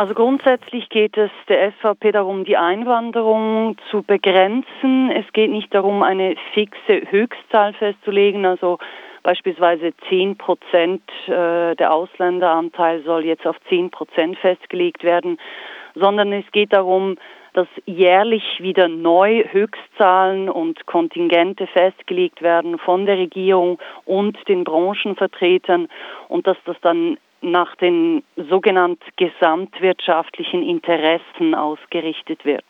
Also grundsätzlich geht es der SVP darum, die Einwanderung zu begrenzen. Es geht nicht darum, eine fixe Höchstzahl festzulegen, also beispielsweise 10 Prozent äh, der Ausländeranteil soll jetzt auf 10 Prozent festgelegt werden, sondern es geht darum, dass jährlich wieder neu Höchstzahlen und Kontingente festgelegt werden von der Regierung und den Branchenvertretern und dass das dann nach den sogenannten gesamtwirtschaftlichen Interessen ausgerichtet wird.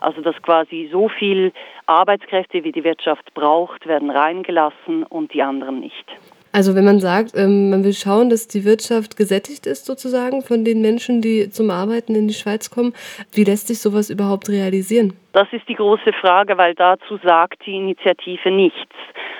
Also dass quasi so viel Arbeitskräfte, wie die Wirtschaft braucht, werden reingelassen und die anderen nicht. Also wenn man sagt, ähm, man will schauen, dass die Wirtschaft gesättigt ist sozusagen von den Menschen, die zum Arbeiten in die Schweiz kommen, wie lässt sich sowas überhaupt realisieren? Das ist die große Frage, weil dazu sagt die Initiative nichts.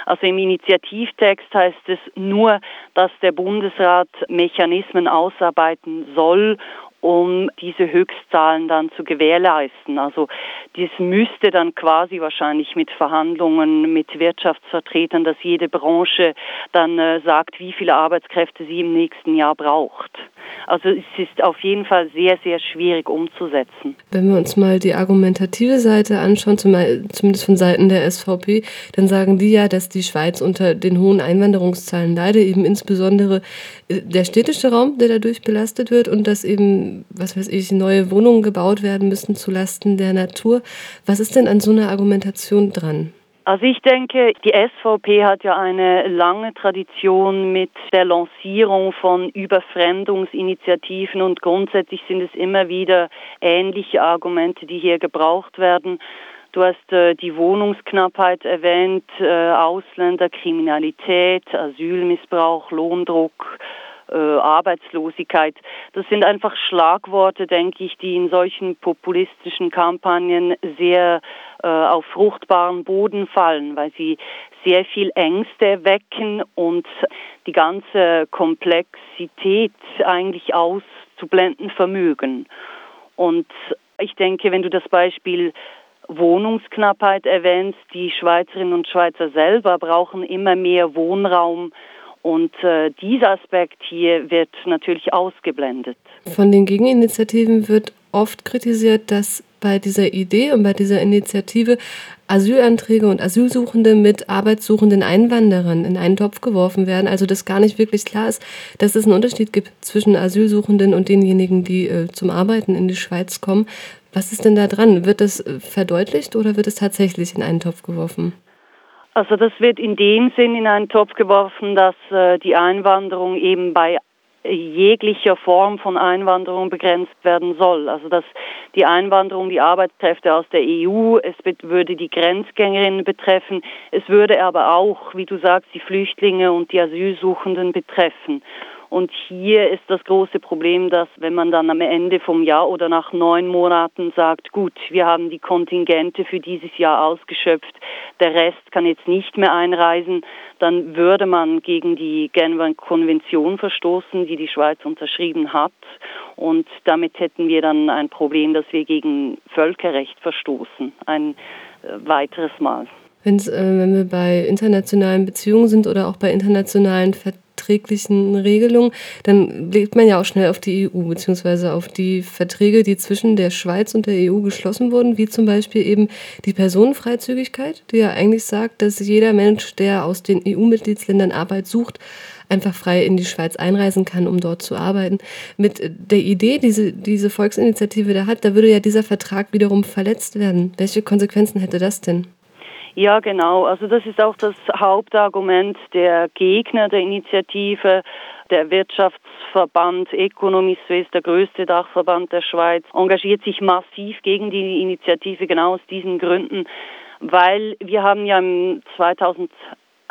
Also im Initiativtext heißt es nur, dass der Bundesrat Mechanismen ausarbeiten soll, um diese Höchstzahlen dann zu gewährleisten. Also dies müsste dann quasi wahrscheinlich mit Verhandlungen mit Wirtschaftsvertretern, dass jede Branche dann äh, sagt, wie viele Arbeitskräfte sie im nächsten Jahr braucht. Also es ist auf jeden Fall sehr, sehr schwierig umzusetzen. Wenn wir uns mal die argumentative Seite anschauen, zumindest von Seiten der SVP, dann sagen die ja, dass die Schweiz unter den hohen Einwanderungszahlen leidet, eben insbesondere äh, der städtische Raum, der dadurch belastet wird und dass eben, was weiß ich, neue Wohnungen gebaut werden müssen zulasten der Natur. Was ist denn an so einer Argumentation dran? Also ich denke, die SVP hat ja eine lange Tradition mit der Lancierung von Überfremdungsinitiativen und grundsätzlich sind es immer wieder ähnliche Argumente, die hier gebraucht werden. Du hast äh, die Wohnungsknappheit erwähnt, äh, Ausländerkriminalität, Asylmissbrauch, Lohndruck, äh, Arbeitslosigkeit. Das sind einfach Schlagworte, denke ich, die in solchen populistischen Kampagnen sehr äh, auf fruchtbaren Boden fallen, weil sie sehr viel Ängste wecken und die ganze Komplexität eigentlich auszublenden vermögen. Und ich denke, wenn du das Beispiel Wohnungsknappheit erwähnst, die Schweizerinnen und Schweizer selber brauchen immer mehr Wohnraum und äh, dieser Aspekt hier wird natürlich ausgeblendet. Von den Gegeninitiativen wird oft kritisiert, dass bei dieser Idee und bei dieser Initiative Asylanträge und Asylsuchende mit arbeitssuchenden Einwanderern in einen Topf geworfen werden. Also dass gar nicht wirklich klar ist, dass es einen Unterschied gibt zwischen Asylsuchenden und denjenigen, die äh, zum Arbeiten in die Schweiz kommen. Was ist denn da dran? Wird das äh, verdeutlicht oder wird es tatsächlich in einen Topf geworfen? Also das wird in dem Sinn in einen Topf geworfen, dass äh, die Einwanderung eben bei jeglicher Form von Einwanderung begrenzt werden soll. Also dass die Einwanderung, die Arbeitskräfte aus der EU, es würde die Grenzgängerinnen betreffen, es würde aber auch, wie du sagst, die Flüchtlinge und die Asylsuchenden betreffen. Und hier ist das große Problem, dass wenn man dann am Ende vom Jahr oder nach neun Monaten sagt, gut, wir haben die Kontingente für dieses Jahr ausgeschöpft, der Rest kann jetzt nicht mehr einreisen, dann würde man gegen die Genfer Konvention verstoßen, die die Schweiz unterschrieben hat. Und damit hätten wir dann ein Problem, dass wir gegen Völkerrecht verstoßen. Ein äh, weiteres Mal. Äh, wenn wir bei internationalen Beziehungen sind oder auch bei internationalen Verträgen, verträglichen Regelung, dann blickt man ja auch schnell auf die EU beziehungsweise auf die Verträge, die zwischen der Schweiz und der EU geschlossen wurden, wie zum Beispiel eben die Personenfreizügigkeit, die ja eigentlich sagt, dass jeder Mensch, der aus den EU-Mitgliedsländern Arbeit sucht, einfach frei in die Schweiz einreisen kann, um dort zu arbeiten. Mit der Idee, diese, diese Volksinitiative da hat, da würde ja dieser Vertrag wiederum verletzt werden. Welche Konsequenzen hätte das denn? Ja, genau. Also das ist auch das Hauptargument der Gegner der Initiative. Der Wirtschaftsverband Economy Suisse, der größte Dachverband der Schweiz, engagiert sich massiv gegen die Initiative genau aus diesen Gründen weil wir haben ja 2008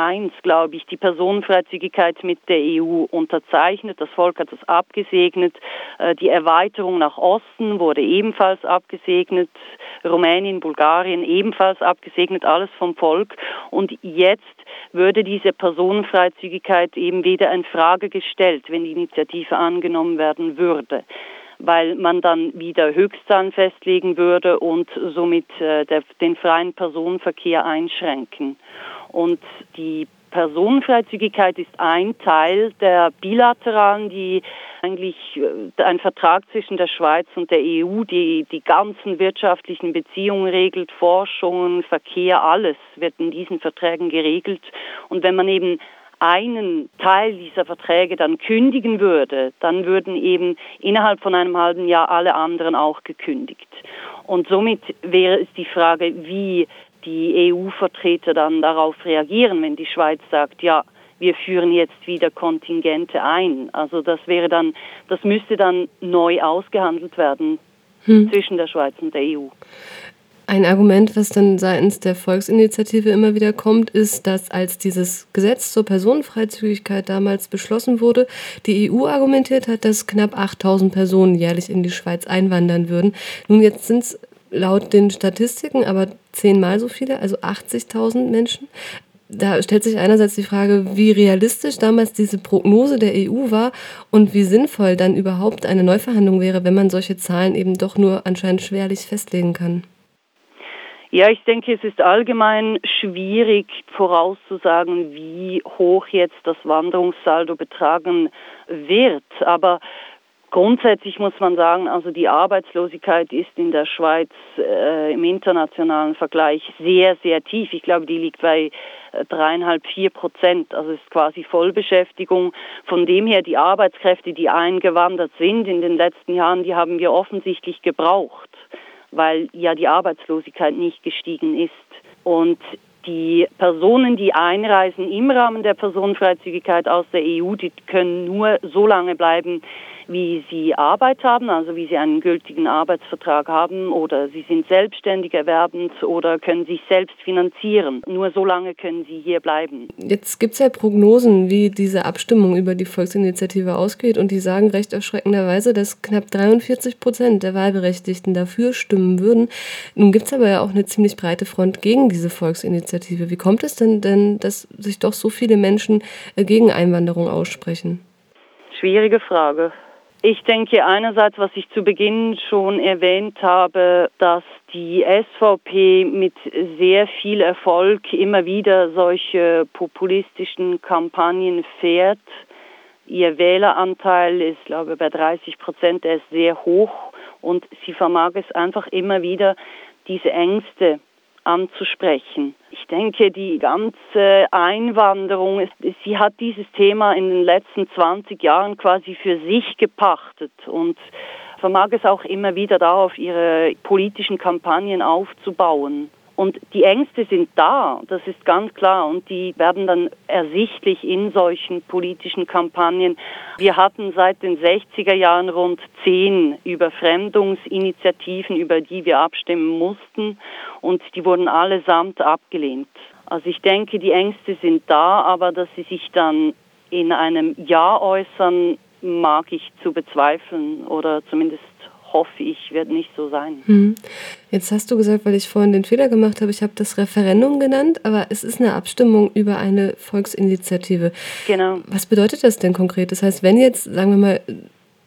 2001, glaube ich, die Personenfreizügigkeit mit der EU unterzeichnet. Das Volk hat das abgesegnet. Äh, die Erweiterung nach Osten wurde ebenfalls abgesegnet. Rumänien, Bulgarien ebenfalls abgesegnet. Alles vom Volk. Und jetzt würde diese Personenfreizügigkeit eben wieder in Frage gestellt, wenn die Initiative angenommen werden würde weil man dann wieder Höchstzahlen festlegen würde und somit äh, der, den freien Personenverkehr einschränken. Und die Personenfreizügigkeit ist ein Teil der bilateralen, die eigentlich äh, ein Vertrag zwischen der Schweiz und der EU, die die ganzen wirtschaftlichen Beziehungen regelt, Forschung, Verkehr, alles wird in diesen Verträgen geregelt. Und wenn man eben einen Teil dieser Verträge dann kündigen würde, dann würden eben innerhalb von einem halben Jahr alle anderen auch gekündigt. Und somit wäre es die Frage, wie die EU-Vertreter dann darauf reagieren, wenn die Schweiz sagt, ja, wir führen jetzt wieder Kontingente ein. Also das wäre dann, das müsste dann neu ausgehandelt werden hm. zwischen der Schweiz und der EU. Ein Argument, was dann seitens der Volksinitiative immer wieder kommt, ist, dass als dieses Gesetz zur Personenfreizügigkeit damals beschlossen wurde, die EU argumentiert hat, dass knapp 8000 Personen jährlich in die Schweiz einwandern würden. Nun, jetzt sind es laut den Statistiken aber zehnmal so viele, also 80.000 Menschen. Da stellt sich einerseits die Frage, wie realistisch damals diese Prognose der EU war und wie sinnvoll dann überhaupt eine Neuverhandlung wäre, wenn man solche Zahlen eben doch nur anscheinend schwerlich festlegen kann. Ja, ich denke, es ist allgemein schwierig vorauszusagen, wie hoch jetzt das Wanderungssaldo betragen wird. Aber grundsätzlich muss man sagen, also die Arbeitslosigkeit ist in der Schweiz äh, im internationalen Vergleich sehr, sehr tief. Ich glaube, die liegt bei äh, dreieinhalb, vier Prozent. Also ist quasi Vollbeschäftigung. Von dem her die Arbeitskräfte, die eingewandert sind in den letzten Jahren, die haben wir offensichtlich gebraucht weil ja die Arbeitslosigkeit nicht gestiegen ist. Und die Personen, die einreisen im Rahmen der Personenfreizügigkeit aus der EU, die können nur so lange bleiben, wie sie Arbeit haben, also wie sie einen gültigen Arbeitsvertrag haben oder sie sind selbstständig erwerbend oder können sich selbst finanzieren. Nur so lange können sie hier bleiben. Jetzt gibt es ja Prognosen, wie diese Abstimmung über die Volksinitiative ausgeht und die sagen recht erschreckenderweise, dass knapp 43 Prozent der Wahlberechtigten dafür stimmen würden. Nun gibt es aber ja auch eine ziemlich breite Front gegen diese Volksinitiative. Wie kommt es denn denn, dass sich doch so viele Menschen äh, gegen Einwanderung aussprechen? Schwierige Frage. Ich denke einerseits, was ich zu Beginn schon erwähnt habe, dass die SVP mit sehr viel Erfolg immer wieder solche populistischen Kampagnen fährt. Ihr Wähleranteil ist, glaube ich, bei 30 Prozent, der ist sehr hoch und sie vermag es einfach immer wieder, diese Ängste anzusprechen. Ich denke, die ganze Einwanderung, sie hat dieses Thema in den letzten 20 Jahren quasi für sich gepachtet und vermag es auch immer wieder darauf, ihre politischen Kampagnen aufzubauen. Und die Ängste sind da, das ist ganz klar, und die werden dann ersichtlich in solchen politischen Kampagnen. Wir hatten seit den 60er Jahren rund zehn Überfremdungsinitiativen, über die wir abstimmen mussten, und die wurden allesamt abgelehnt. Also ich denke, die Ängste sind da, aber dass sie sich dann in einem Ja äußern, mag ich zu bezweifeln oder zumindest hoffe ich, wird nicht so sein. Hm. Jetzt hast du gesagt, weil ich vorhin den Fehler gemacht habe, ich habe das Referendum genannt, aber es ist eine Abstimmung über eine Volksinitiative. Genau. Was bedeutet das denn konkret? Das heißt, wenn jetzt, sagen wir mal,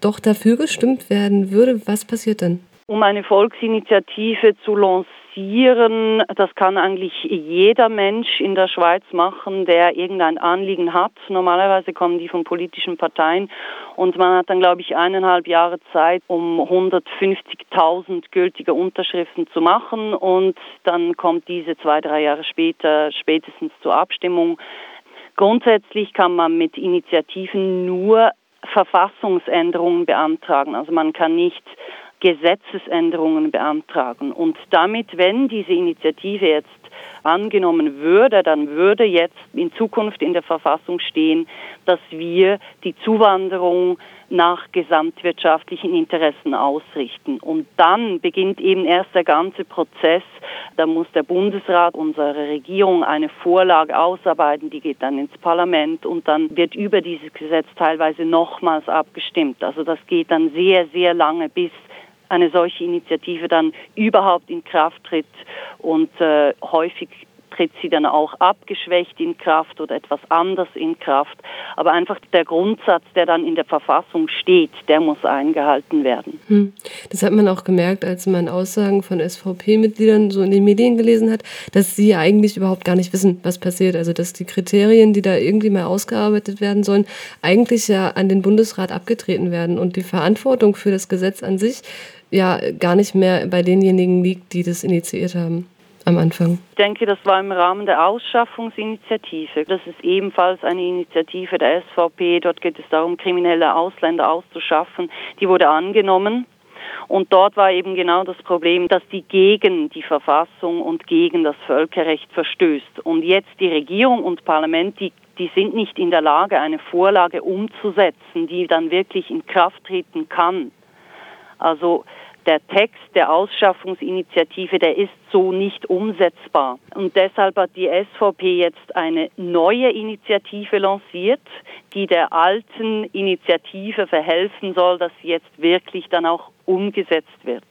doch dafür gestimmt werden würde, was passiert dann? Um eine Volksinitiative zu lancieren. Das kann eigentlich jeder Mensch in der Schweiz machen, der irgendein Anliegen hat. Normalerweise kommen die von politischen Parteien und man hat dann, glaube ich, eineinhalb Jahre Zeit, um 150.000 gültige Unterschriften zu machen und dann kommt diese zwei, drei Jahre später spätestens zur Abstimmung. Grundsätzlich kann man mit Initiativen nur Verfassungsänderungen beantragen. Also man kann nicht Gesetzesänderungen beantragen. Und damit, wenn diese Initiative jetzt angenommen würde, dann würde jetzt in Zukunft in der Verfassung stehen, dass wir die Zuwanderung nach gesamtwirtschaftlichen Interessen ausrichten. Und dann beginnt eben erst der ganze Prozess. Da muss der Bundesrat, unsere Regierung eine Vorlage ausarbeiten, die geht dann ins Parlament und dann wird über dieses Gesetz teilweise nochmals abgestimmt. Also das geht dann sehr, sehr lange, bis eine solche Initiative dann überhaupt in Kraft tritt und äh, häufig tritt sie dann auch abgeschwächt in Kraft oder etwas anders in Kraft. Aber einfach der Grundsatz, der dann in der Verfassung steht, der muss eingehalten werden. Hm. Das hat man auch gemerkt, als man Aussagen von SVP-Mitgliedern so in den Medien gelesen hat, dass sie eigentlich überhaupt gar nicht wissen, was passiert. Also dass die Kriterien, die da irgendwie mal ausgearbeitet werden sollen, eigentlich ja an den Bundesrat abgetreten werden und die Verantwortung für das Gesetz an sich ja gar nicht mehr bei denjenigen liegt, die das initiiert haben am Anfang? Ich denke, das war im Rahmen der Ausschaffungsinitiative. Das ist ebenfalls eine Initiative der SVP. Dort geht es darum, kriminelle Ausländer auszuschaffen. Die wurde angenommen. Und dort war eben genau das Problem, dass die gegen die Verfassung und gegen das Völkerrecht verstößt. Und jetzt die Regierung und Parlament, die, die sind nicht in der Lage, eine Vorlage umzusetzen, die dann wirklich in Kraft treten kann. Also der Text der Ausschaffungsinitiative, der ist so nicht umsetzbar. Und deshalb hat die SVP jetzt eine neue Initiative lanciert, die der alten Initiative verhelfen soll, dass sie jetzt wirklich dann auch umgesetzt wird.